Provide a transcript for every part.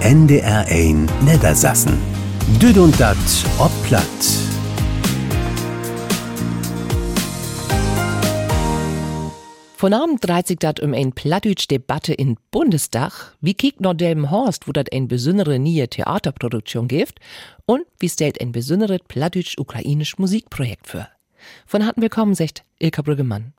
NDR 1 Niedersassen. Düd und dat ob platt. Von Abend dreht sich dat um ein plattdütsch Debatte in Bundestag. Wie kiekt noch dem wo dat ein besondere nie Theaterproduktion gibt? Und wie stellt ein besonderes plattdütsch-ukrainisch Musikprojekt für? Von hatten willkommen, sagt Ilka Brüggemann.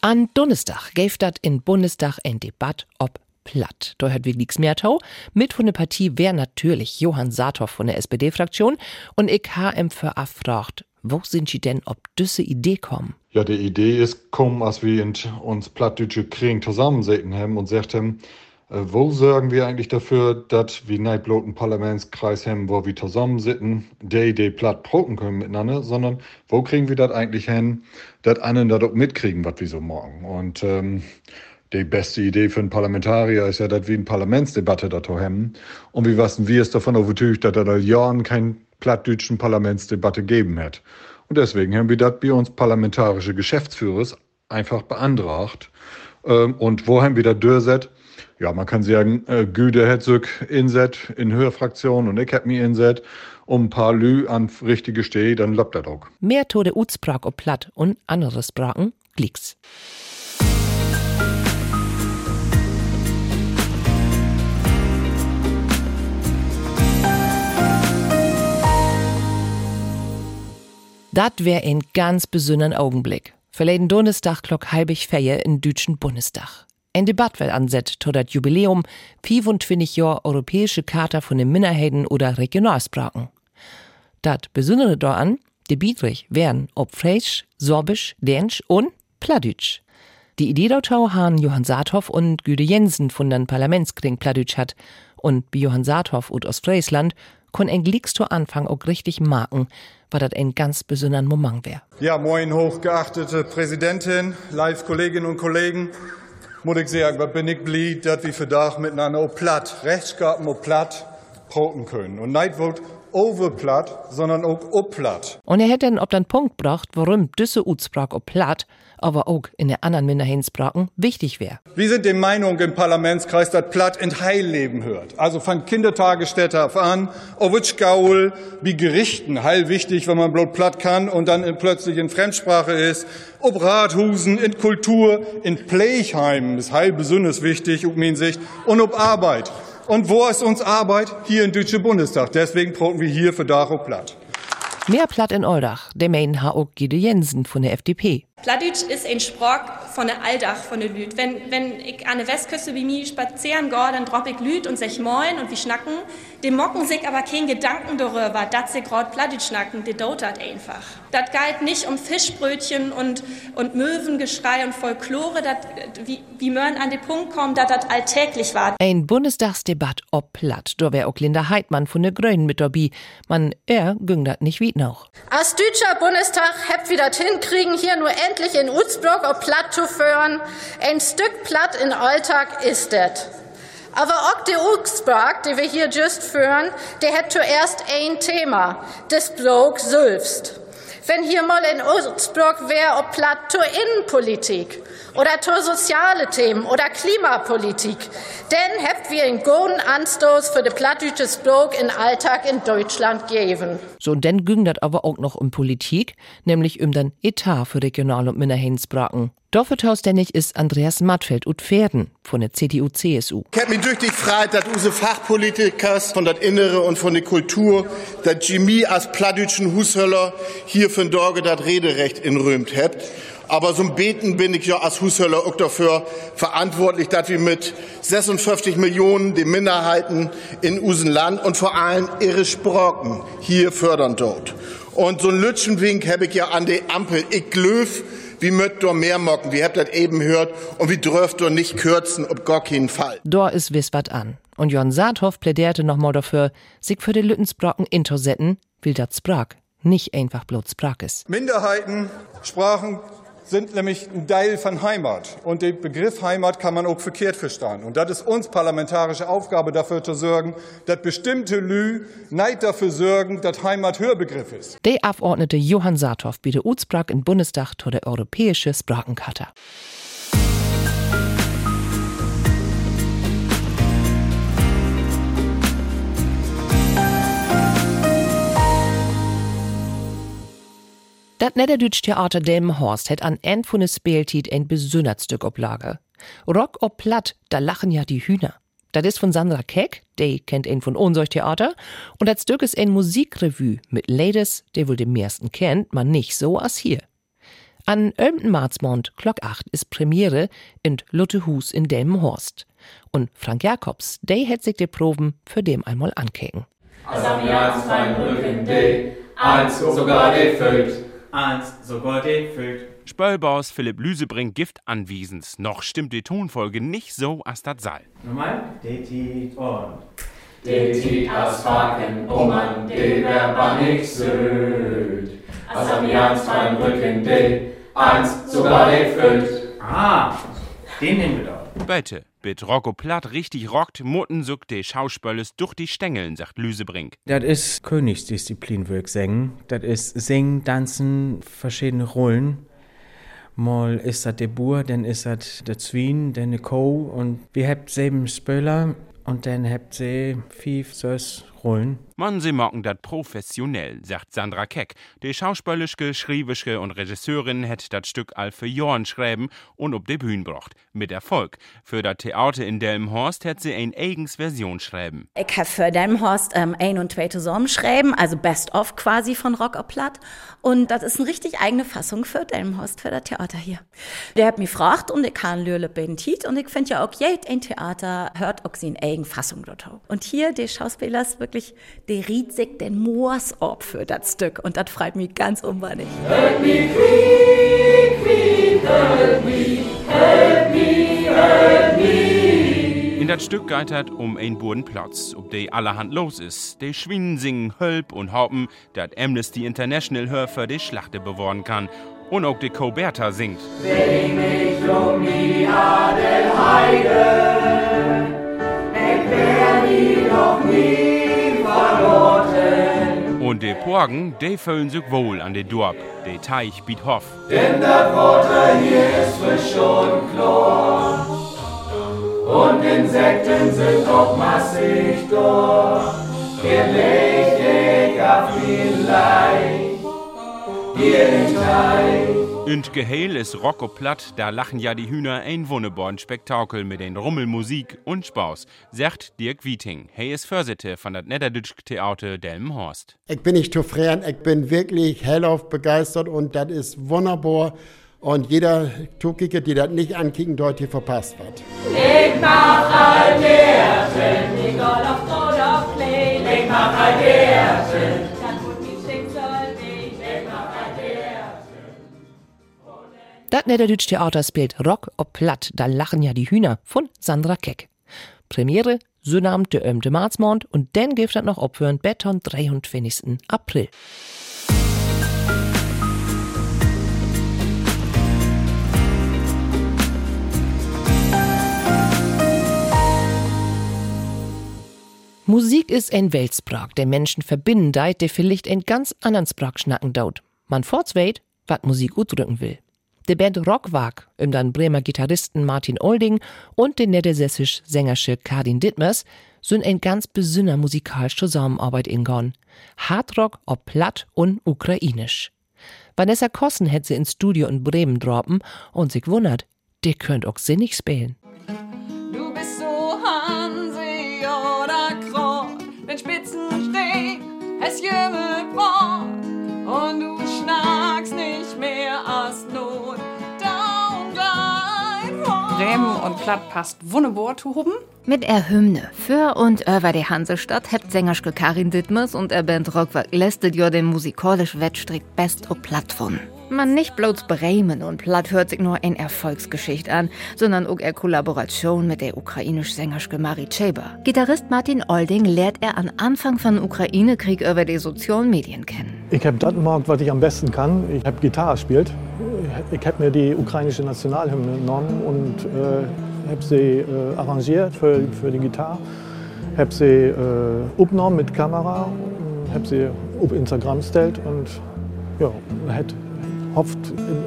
An Donnerstag gäf dat in Bundestag ein Debatt ob platt. Da hat Wiglix Mehrtau mit von der Partie wär natürlich Johann Saathoff von der SPD-Fraktion und ich HM für afragt, wo sind sie denn ob düsse Idee kommen? Ja, die Idee ist, kommen, als wir uns plattdeutsche Kriegen zusammensäten haben und sagt haben, wo sorgen wir eigentlich dafür, dass wir nicht bloß einen Parlamentskreis haben, wo wir zusammensitzen, der Idee platt proken können miteinander, sondern wo kriegen wir das eigentlich hin, dass anderen das auch mitkriegen, was wir so morgen. Und ähm, die beste Idee für einen Parlamentarier ist ja, dass wir eine Parlamentsdebatte dazu haben. Und wie wissen wir es davon überzeugt, dass da seit Jahren keine plattdeutschen Parlamentsdebatte geben hat. Und deswegen haben wir das bei uns parlamentarische Geschäftsführers einfach beantragt. Ähm, und wo haben wir das durchgesetzt? Ja, man kann sagen, äh, Güde Hetzog inset in Hörfraktion und mich inset um ein paar Lü an richtige Steh, dann läuft das auch. Mehr Tode Utsprach ob Platt und andere Sprachen, Glicks. Dat wär ein ganz besonderen Augenblick. Verleden Donnerstag klock halbig Feier in Dütschen Bundestag. Ein Debatt wird ansetzt to dat Jubiläum 25 Jahr Europäische Charta von den Minderheiten oder Regionalsprachen. Dat Besondere daran, de Bietrich wären ob Fraisch, Sorbisch, Dänisch und Pladütsch. Die Idee dautau han Johann Saathoff und Güde Jensen von den Parlamentskring Pladütsch hat und bi Johann Saathoff ut Ostfriesland kon ein Glicks Anfang auch richtig marken, war das ein ganz besonderen Moment wär. Ja, moin, hochgeachtete Präsidentin, Live-Kolleginnen und Kollegen muss ich sagen, was bin ich blieb, dass wir für Dach miteinander auch platt, Rechtsgaben auch platt proten können. Und nicht wird overplatt, sondern auch opplatt. Und er hätte dann ob dann Punkt gebracht, warum diese Utsprach ob platt, aber auch in der anderen Minderheitensprachen wichtig wäre. Wir sind der Meinung im Parlamentskreis, dass platt in Heilleben hört. Also von Kindertagesstätte an, Owitschgaul, wie Gerichten, heil wichtig, wenn man bloß platt kann und dann plötzlich in Fremdsprache ist. Ob Rathusen, in Kultur, in Pleichheimen ist heil besonders wichtig, um Sicht, und ob Arbeit. Und wo ist uns Arbeit? Hier im Deutschen Bundestag. Deswegen brauchen wir hier für Daro Platt. Mehr Platt in Oldach, der Main auch Gide Jensen von der FDP. Plattdeutsch ist ein Sprach von der Alldach von der Lüd. Wenn, wenn ich an der Westküste wie mir spazieren gehe, dann drop ich Lüd und sech moin und wie schnacken. Dem mocken sich aber kein Gedanken darüber, dass sie gerade Plattdeutsch schnacken, die dotert einfach. Das geht nicht um Fischbrötchen und, und Möwengeschrei und Folklore, dat, wie, wie Mörn an den Punkt kommen, dass das alltäglich war. Ein Bundestagsdebatt ob Platt, da wär auch Linda Heidmann von der Grünen mit dabei. Man, er ging dat nicht wie noch. Als deutscher Bundestag habt wir das hinkriegen, hier nur endlich in Utsbrock auf Platt zu führen. Ein Stück Platt in Alltag ist das. Aber auch der Utsbrock, den wir hier just führen, der hat zuerst ein Thema, das Blog selbst. Wenn hier mal in Utsbrock wäre, ob Platt zur Innenpolitik oder zur soziale Themen oder Klimapolitik, dann habt wir einen guten Anstoß für den plattdeutsches Blog in Alltag in Deutschland geben. So, und dann ging das aber auch noch um Politik, nämlich um den Etat für Regional- und Minderheitensprachen. Dorfethausständig ist Andreas Mattfeld ut Pferden von der CDU-CSU. Ich hab mich durch die Freiheit, dass unsere Fachpolitikers von der Innere und von der Kultur, dass Jimmy als plattdütschen Hushöller hier für Dorge das Rederecht inrömt habt. Aber so ein Beten bin ich ja als Hushöller auch dafür verantwortlich, dass wir mit 56 Millionen die Minderheiten in Usenland und vor allem ihre Sprachen hier fördern dort. Und so ein Lütschenwink habe ich ja an die Ampel. Ich glöf, wie möcht do mehr mocken, wie habt das eben hört, und wie dürft do nicht kürzen, ob gar keinen Fall. Da ist wiss wat an. Und Jon Saathoff plädierte nochmal dafür, sich für die Lüttensbrocken intersetten, will dat Sprach nicht einfach bloß Sprach ist. Minderheiten, Sprachen sind nämlich ein Teil von Heimat. Und den Begriff Heimat kann man auch verkehrt verstehen. Und das ist uns parlamentarische Aufgabe, dafür zu sorgen, dass bestimmte Lü nicht dafür sorgen, dass Heimat Hörbegriff ist. Der Abgeordnete Johann Saathoff biete Uzbrak in Bundestag zu der europäische Sprachenkarte. Dat Niederdütsch Theater Delmenhorst hat an End von Spieltit ein besonders Stück ob Lager. Rock ob Platt, da lachen ja die Hühner. Das ist von Sandra Keck, die kennt ihn von unserem Theater. Und das Stück ist ein Musikrevue mit Ladies, die wohl den meisten kennt, man nicht so als hier. An Ömten Marzmond, Glock 8, ist Premiere in Luttehus in Delmenhorst. Und Frank Jakobs, der hat sich die Proben für dem einmal ankeken. Als am Jahres sogar die eins sogar den füllt. Spöllbaus Philipp Lüsebring Gift anwiesens. Noch stimmt die Tonfolge nicht so, als das sei. Nochmal. Detit und. Detit as Faken, oh man, de wer nix söd. As am Jans beim Rücken, de eins sogar de füllt. Ah, den nehmen wir doch. Bitte. Bit Rocco Platt richtig rockt, Mutten suckt de Schauspöles durch die Stängeln, sagt Lüsebrink. Das ist Königsdisziplin, würde ich sagen. Das ist Singen, Tanzen, verschiedene Rollen. Mal ist das der Bur, dann ist das der Zwien, dann der Co. Und wir haben sieben Spöler und dann habt ihr fünf, sechs Rollen. Man, sie mocken dat professionell, sagt Sandra Keck. Die schauspielischke, schriebische und Regisseurin hätt dat Stück all für Jorn schreiben und ob de Bühn brocht. Mit Erfolg. Für dat Theater in Delmenhorst hätt sie ein eigens Version schreiben. Ich hab für Delmenhorst ähm, ein und zwei zusammen schreiben, also Best of quasi von Rock auf Platt. Und das ist eine richtig eigene Fassung für Delmenhorst, für das Theater hier. Der hat mich gefragt und ich kann Lürle Bentit und ich finde ja auch, jed ein Theater hört auch sie in eigen Fassung dort. Und hier, die Schauspieler ist wirklich der riet sich den Moors ab für das Stück und das freut mich ganz unwahrlich. Help me, Queen, Queen, help me, help me, help me. In das Stück geitert um ein Bodenplatz, ob de allerhand los ist. De Schwinen singen Hölp und Haupen, dat Amnesty International Hörfer de Schlachte beworben kann. Und auch de Coberta singt. Sing mich um die Adelheide, Porgen, de füllen sich wohl an de Dorp, de Teich biet Hoff. Denn das Wasser hier ist frisch und klar. Und Insekten sind auch massig dort. Gelegt ich auf vielleicht hier in Teich. Und Geheil ist Rocco platt, da lachen ja die Hühner ein wunderborn Spektakel mit den Rummelmusik und Spaß, sagt Dirk Wieting. Hey ist Vorsitte von der Niederdütsch Theater Delmenhorst. Ich bin nicht zufrieden, ich bin wirklich hellauf begeistert und das ist wunderbar. Und jeder Tuckige, die das nicht ankicken, dort hier verpasst wird. Ich mach all derten, egal auf Tod, auf Klee. Ich mach all derten. Das Niederdütsch Theater spielt Rock ob Platt, da lachen ja die Hühner von Sandra Keck. Premiere Sonnabend der ömte Marzmond und dann gibt das noch opführen Beton 23. April. Musik ist ein Weltsprach, der Menschen verbinden der vielleicht ein ganz anderen Sprach schnacken daut. Man vorzweit, wat Musik udrücken will. Die Band Rockwag, um den Bremer Gitarristen Martin Olding und den niedersächsisch Sängersche Karin Dittmers, sind ein ganz besünner musikalisch Zusammenarbeit ingon. Hardrock ob platt und ukrainisch. Vanessa Kossen hätte sie ins Studio in Bremen droppen und sich wundert, der könnt auch sinnig spielen. Du bist so Hansi oder Krot, wenn Spitzen stehen, es jümmelt Bremen und Platt passt wunderbar zu huben. Mit er Hymne für und über die Hansestadt hebt Sängerschke Karin Dittmers und er Band Rockwerk lästet ja den musikalisch Wettstrick best o Platt von. Man nicht bloß Bremen und Platt hört sich nur in Erfolgsgeschichte an, sondern auch er Kollaboration mit der ukrainisch Sängerschke Marie Chaber. Gitarrist Martin Olding lehrt er an Anfang von Ukraine-Krieg über die sozialen Medien kennen. Ich habe das gemacht, was ich am besten kann. Ich habe Gitarre gespielt. Ich ich habe mir die ukrainische Nationalhymne genommen und äh, habe sie äh, arrangiert für, für die Gitarre. Habe sie äh, aufgenommen mit Kamera, habe sie auf Instagram gestellt und ja, hat hofft,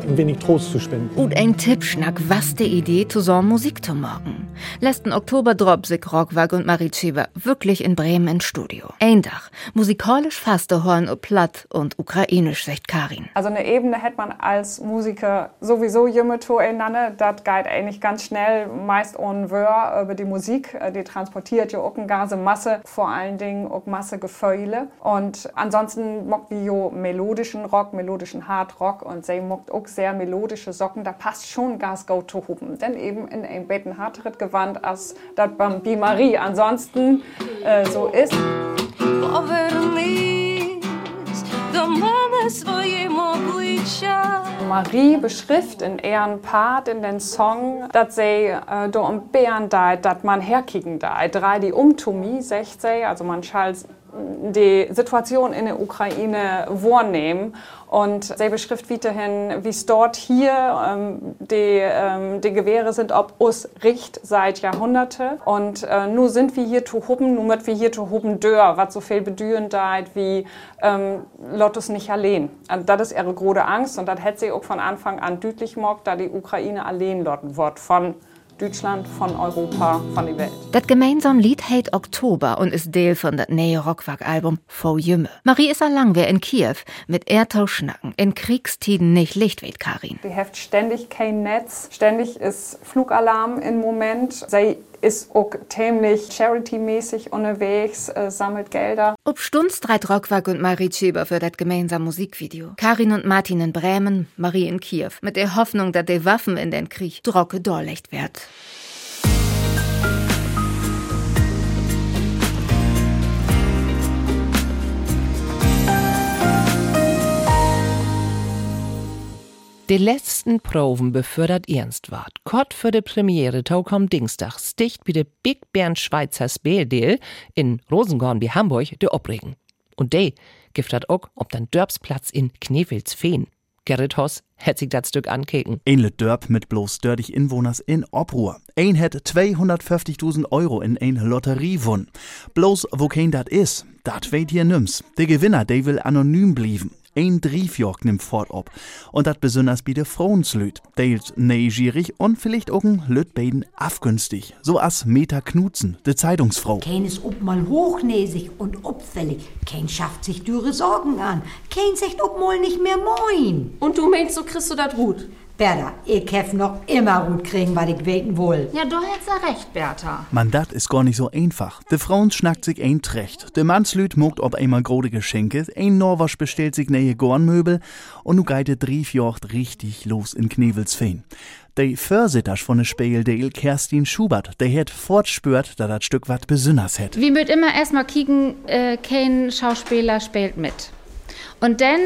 ein wenig Trost zu spenden. Und ein Tippschnack, was die Idee zusammen Musik zu machen. Letzten Oktober drop sich Rockwag und Marie Schieber wirklich in Bremen ins Studio. Ein Dach, musikalisch faste Horn und platt und ukrainisch, sagt Karin. Also eine Ebene hätte man als Musiker sowieso jümmeto einander. Das geht eigentlich ganz schnell, meist ohne Wör über die Musik. Die transportiert ja auch eine ganze Masse, vor allen Dingen auch Masse Gefühle. Und ansonsten mag die jo melodischen Rock, melodischen Hard Rock und sie mag auch sehr melodische Socken. Da passt schon Gas Go to Hupen. Denn eben in ein Betten harteret gewandt als das beim Bi Marie ansonsten äh, so ist. Marie beschrift in ihren Part in den Song, dass sie äh, do um Bären da, dass man herkicken da. Drei die umtumi, sagt sie, also man schall die Situation in der Ukraine wahrnehmen und sie beschrift weiterhin, wie es dort hier ähm, die, ähm, die Gewehre sind, ob us Richt seit Jahrhunderte. Und äh, nur sind wir hier zu huben, nur mit wir hier zu huben dör, was so viel bedüren deit wie ähm, Lottus nicht allein. Und das ist ihre große Angst und das hätte sie auch von Anfang an deutlich gemacht, da die Ukraine allein lotten wird von Deutschland, von Europa, von der Welt. Das gemeinsame Lied heißt Oktober und ist Teil von das neue Rockwerk-Album Faux Jümme. Marie ist lang wer in Kiew mit Erdtauschnacken. In Kriegstiden nicht Lichtweit, Karin. Die heft ständig kein Netz, ständig ist Flugalarm im Moment. Sie ist auch ziemlich charity-mäßig unterwegs, äh, sammelt Gelder. Ob Stunz dreit Rockwerk und Marie Schieber für das gemeinsame Musikvideo. Karin und Martin in Bremen, Marie in Kiew. Mit der Hoffnung, dass die Waffen in den Krieg drocke dorlecht wird. Die letzten Proben befördert ernst ward. Kort für die Premiere tau kom Dienstag sticht wie de Big Bern Schweizer Speeldeel in Rosengorn wie Hamburg de Opregen. Und de giftet auch ob dann Dörbsplatz in Knevelsfehn. Gerrit Hoss hätt sich das Stück ankeken. Ein Dörp mit bloß dördig Inwohners in Obruhr. Ein hätt 250.000 Euro in ein Lotterie won. Bloß wo kein dat is, dat weht hier nims. Der Gewinner, der will anonym blieben. Ein Driefjorg nimmt fort ob. Und dat besonders bi de Frauenslüt. Deils neugierig und vielleicht auch ein Lütbeiden afgünstig. So as Meta Knutzen, de Zeitungsfrau. Kein ist ob mal hochnäsig und obfällig. Kein schafft sich dürre Sorgen an. Kein sagt ob mal nicht mehr moin. Und du meinst, so kriegst du dat gut? Bertha, ich hef noch immer gut kriegen, was ich weten will. Ja, du hättest ja recht, Bertha. Man, dat is gar nicht so einfach. De Frauen schnackt sich ein trecht. De Mannslüt mogt ob einmal grode Geschenke, ein Norwasch bestellt sich neue Gornmöbel und nu geite Driefjocht richtig los in Knevelsfehn. De Försitters von de Speeldeel Kerstin Schubert, der het fortspürt, da dat Stück wat besünners het. Wir müssen immer erstmal kicken, äh, kein Schauspieler spielt mit. Und dann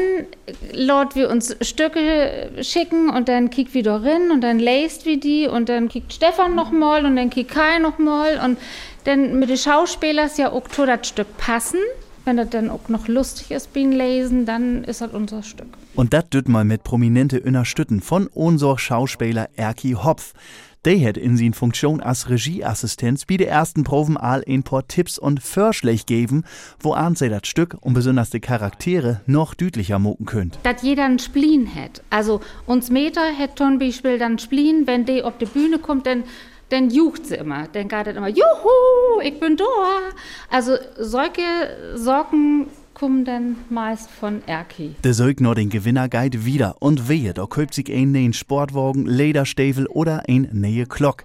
laut wir uns Stücke schicken und dann kickt wieder rein und dann lässt wir die und dann kickt Stefan noch mal und dann kickt Kai noch mal und dann mit den Schauspielern ja auch das Stück passen. Wenn das dann auch noch lustig ist beim Lesen, dann ist das unser Stück. Und dat düt mal mit prominente Unterstützen von unser Schauspieler Erki Hopf. Der hat in sin Funktion als Regieassistenz bei de ersten Proben all ein paar Tipps und Vorschläge geben, wo an sie das Stück und besonders die Charaktere noch deutlicher moken könnt. Dass jeder einen Spleen hat. Also uns Meter hat zum Beispiel dann Spleen, wenn die auf die Bühne kommt, dann dann jucht sie immer. Dann geht das immer, juhu, ich bin da. Also solche Sorgen kommen dann meist von Erki. Der sögt nur den Gewinnerguide wieder und wehe, da kauft sich ein neuen Sportwagen, Lederstäfel oder ein neue Glock.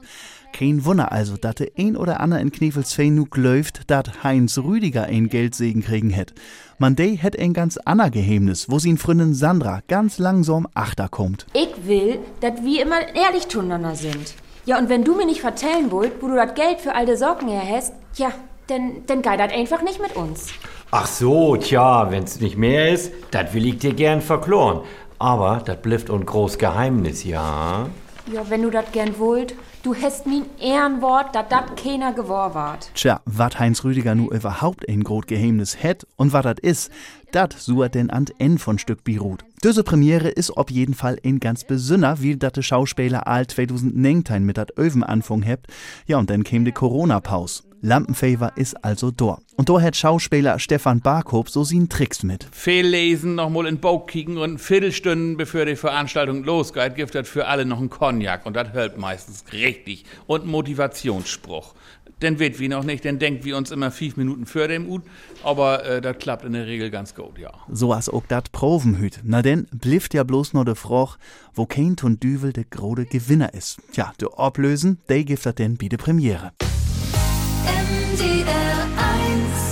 Kein Wunder also, dass der ein oder andere in Knevelsfein nu läuft, dat Heinz Rüdiger ein Geldsegen kriegen hätt. Man dey hätt ein ganz ander Geheimnis, wo sin Freundin Sandra ganz langsam achterkommt. Ich will, dass wir immer ehrlich zueinander sind. Ja, und wenn du mir nicht vertellen wollt, wo du das Geld für all die Sorgen her hast, ja, dann, dann geht das einfach nicht mit uns. Ach so, tja, wenn's nicht mehr ist, das will ich dir gern verkloren. Aber das blifft un groß Geheimnis, ja. Ja, wenn du das gern wollt, du hast mein Ehrenwort, dass dat keiner gewor wart. Tja, wat Heinz Rüdiger nu überhaupt ein grot Geheimnis het und wat dat is, dat suert denn an N von Stück Beirut. Diese Premiere is auf jeden Fall ein ganz besünner, wie dat de Schauspieler all 2019 mit dat Öven anfang hebt. Ja, und dann käm de Corona-Pause. Lampenfavor ist also dort. Und da hat Schauspieler Stefan Barkop so sin Tricks mit. Viel lesen, noch mal in Bauch kicken und Viertelstunden, bevor die Veranstaltung losgeht, gibt das für alle noch einen Cognac und das hält meistens richtig. Und Motivationsspruch. Den wird wie noch nicht, den denkt wie uns immer fünf Minuten vor dem Ut, aber äh, das klappt in der Regel ganz gut, ja. So as auch dat Provenhüt. Na denn, blifft ja bloß nur de Froch, wo kein und Düvel de grode Gewinner is. Tja, de Oplösen, de gibt dat denn bi de Premiere.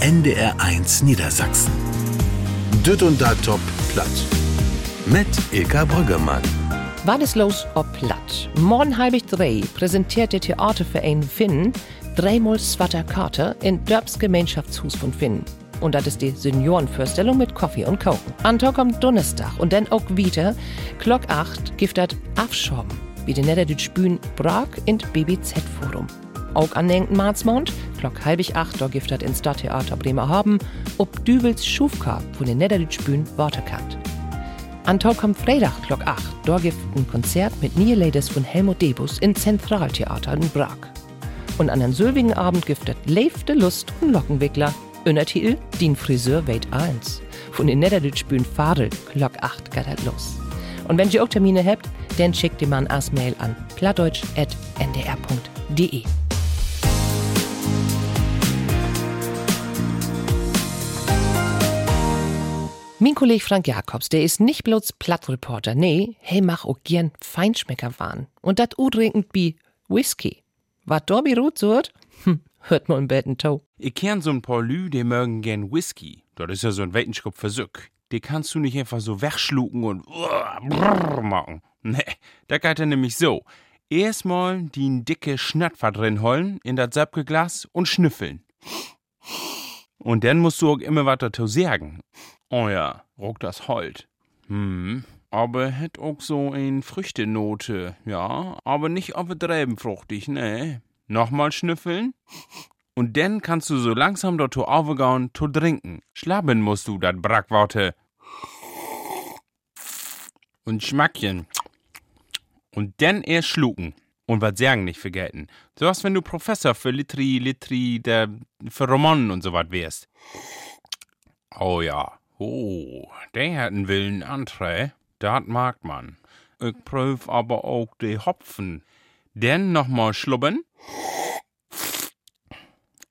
NDR 1 Niedersachsen. Düt und da top platt. Mit Ilka Brüggemann. Wann ist los ob platt? Morgen halbig drei präsentiert der Theaterverein Finn dreimal Swatter Carter in Dörbs Gemeinschaftshus von Finn. Und das ist die Seniorenvorstellung mit Kaffee und Kochen. Anton kommt Donnerstag und dann auch wieder, Glock 8, giftet Afschorben, wie die Niederdütsch Bühn Prag in BBZ-Forum. Auch an den Marzmond, Glock halbig acht, da giftet ins Stadttheater Bremerhaven, ob Dübels Schufka von den Niederdütsch Bühn Waterkant. Anton kommt Freitag, Glock 8, da gibt ein Konzert mit Ladies von Helmut Debus im Zentraltheater in Prag. Und an den sylvigen Abend giftet Leifte Lust und Lockenwickler. Untertitel Din Friseur Wait 1. Von den Niederdütsch Bühn Fadel, Glock 8 geht das los. Und wenn ihr auch Termine habt, dann schickt die man als Mail an plattdeutsch.ndr.de. Mein Kollege Frank Jakobs, der ist nicht bloß Plattreporter, nee, hey mach auch gern Feinschmecker waren. Und dat udrinkend wie Whisky. Wat da bi rot surt? Hm, hört mal im Betten Tau. Ich kenn so ein paar Lü, die mögen gern Whisky. Das ist ja so ein Wetenschop Versuck. Die kannst du nicht einfach so wegschlucken und brrr machen. Nee, da geht er nämlich so. Erstmal die dicke Schnattfer drin holen in das Säpkelglas und schnüffeln. Und dann musst du auch immer was dazu sagen. Oh ja, ruck das Holt. Hm, aber hätt auch so ein Früchtenote, ja, aber nicht overdreben fruchtig, ne. Nochmal schnüffeln. Und dann kannst du so langsam dort aufgauen, zu trinken. Schlappen musst du dat Brackworte. Und Schmackchen. Und dann erst schlucken. Und was sagen nicht vergessen. So was, wenn du Professor für Litri, Litri, der, für Romanen und so was wärst. Oh ja. Oh, der hat einen Willen Antre. Dat mag man. Ich prüf aber auch die Hopfen. Dann nochmal schlubben.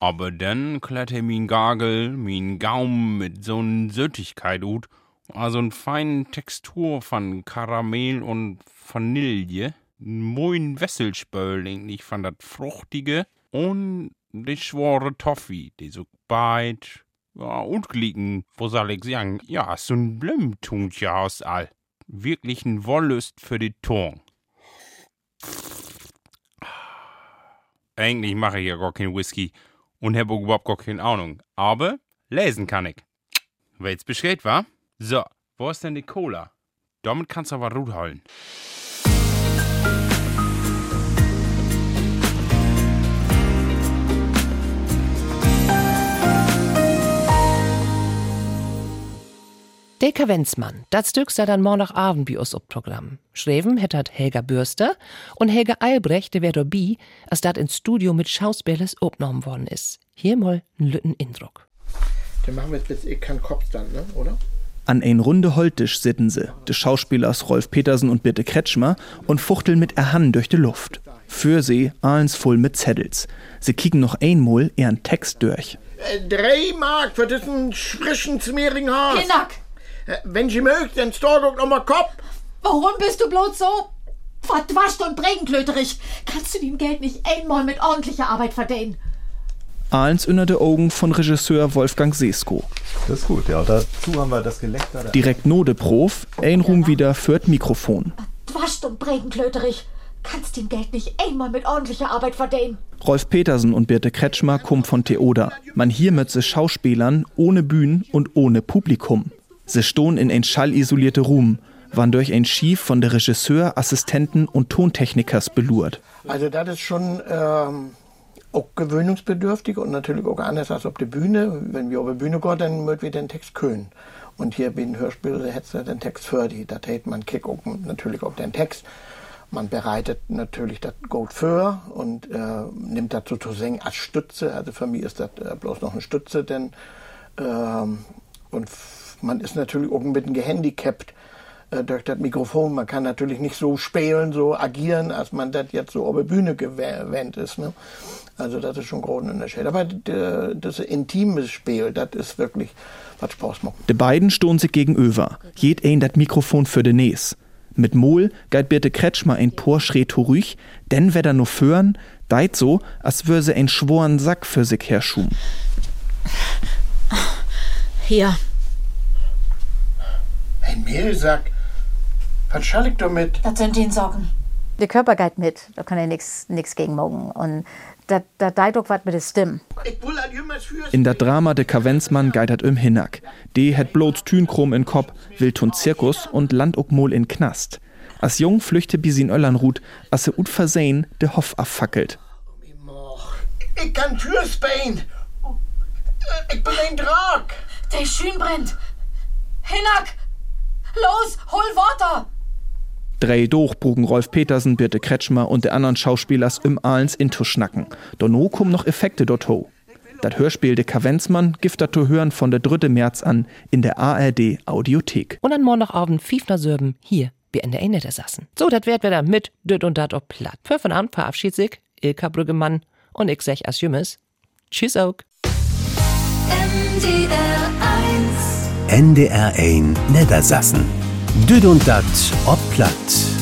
Aber dann kletter min Gagel, min Gaum mit so'n Süttigkeit ut. Also n feinen Textur von Karamell und Vanille. Moin Wesselspöling, ich fand dat Fruchtige. Und die schwore Toffee, die so beit. Ja, und glicken, wo soll ich sagen? Ja, so'n Blümtuntje aus all. Wirklich ein Wollust für die Tongue. Eigentlich mache ich ja gar keinen Whisky und habe überhaupt gar keine Ahnung. Aber lesen kann ich. Weil's Bescheid war? So, wo ist denn die Cola? Damit kannst du aber gut holen. Der Kavenzmann, das Stück sei dann morgen Abend bei uns op Programm. Schreven hättet Helga Bürster und Helga Eilbrecht, der wär dabei, als dat ins Studio mit Schauspielers aufgenommen worden ist. Hier mal n lütten Indruck. Dann machen wir jetzt bis ich keinen Kopf dann, ne? oder? An ein runde Holtisch sitten sie, des Schauspielers Rolf Petersen und Birte Kretschmer, und fuchteln mit Erhand durch die Luft. Für sie allens voll mit Zettels. Sie kicken noch einmal ihren Text durch. Äh, drei Mark für diesen frischen Zmerigen Haas. Äh, Wenn Sie mögt, dann store doch noch mal Kopf. Warum bist du bloß so verdwascht und bregenklöterig? Kannst du dem Geld nicht einmal mit ordentlicher Arbeit verdienen? Allens unter de Augen von Regisseur Wolfgang Sesko. Das ist gut, ja. Dazu haben wir das Gelächter. Direkt Node Prof, ein Ruhm wieder führt Mikrofon. Wascht und bregenklöterig. Kannst dem Geld nicht einmal mit ordentlicher Arbeit verdienen? Rolf Petersen und Birte Kretschmer kommen von Theoda. Man hier mit Schauspielern ohne Bühnen und ohne Publikum. Sie stohn in ein schallisolierte Ruhm. waren durch ein Schief von der Regisseur, Assistenten und Tontechnikers belurt. Also das ist schon ähm, auch gewöhnungsbedürftig und natürlich auch anders als auf der Bühne. Wenn wir auf der Bühne gehen, dann möchten wir den Text können. Und hier bei den Hörspielen hättest du den Text für die. Da hält man Kick auch natürlich auf den Text. Man bereitet natürlich das Gold für und äh, nimmt das sozusagen als Stütze. Also für mich ist das äh, bloß noch eine Stütze, denn ähm, und man ist natürlich auch ein bisschen gehandicapt äh, durch das Mikrofon. Man kann natürlich nicht so spielen, so agieren, als man das jetzt so auf der Bühne gewähnt ist. Ne? Also das ist schon ein großer Unterschied. Aber das intime Spiel, das ist wirklich was Spaß macht. Die beiden stohn sich gegenüber. Jed ein das Mikrofon für den Näs. Mit Mol geit Birte Kretschmer ein paar Schritt ruhig, denn wer da nur fören, deit so, als würde sie ein schworen Sack für sich herschum. Hier. Ein Mehlsack? Was schall ich damit? Das sind die Socken. Der Körper geht mit, da kann er nichts gegen morgen. Und da, da deit auch was mit der Stimme. In der Drama de Kavenzmann geitert im Hinnack. De het bloß Tünchrom in Kopf, will tun Zirkus und land ook mol in Knast. As Jung flüchte bis in Öllernrut, as se ut versehen de Hoff affackelt. Ich kann Tür Spain. Ich bin ein Drag. Der schön brennt. Hinnack! Los, hol Wasser! Drei Durchbrugen Rolf Petersen, Birte Kretschmer und der anderen Schauspielers im Ahlens into schnacken. Donno kommen noch Effekte dort ho. Das Hörspiel de Kavenzmann giftet zu hören von der 3. März an in der ARD Audiothek. Und an morgen Abend Fiefner Sörben hier bei NDR Niedersassen. So, das wird wieder mit Düt und Dat ob platt. Für von Abend verabschiedet sich Ilka Brüggemann und ich sag as Jümmes. Tschüss auch. NDR 1 NDR 1 Niedersassen. Düd und Dat ob platt.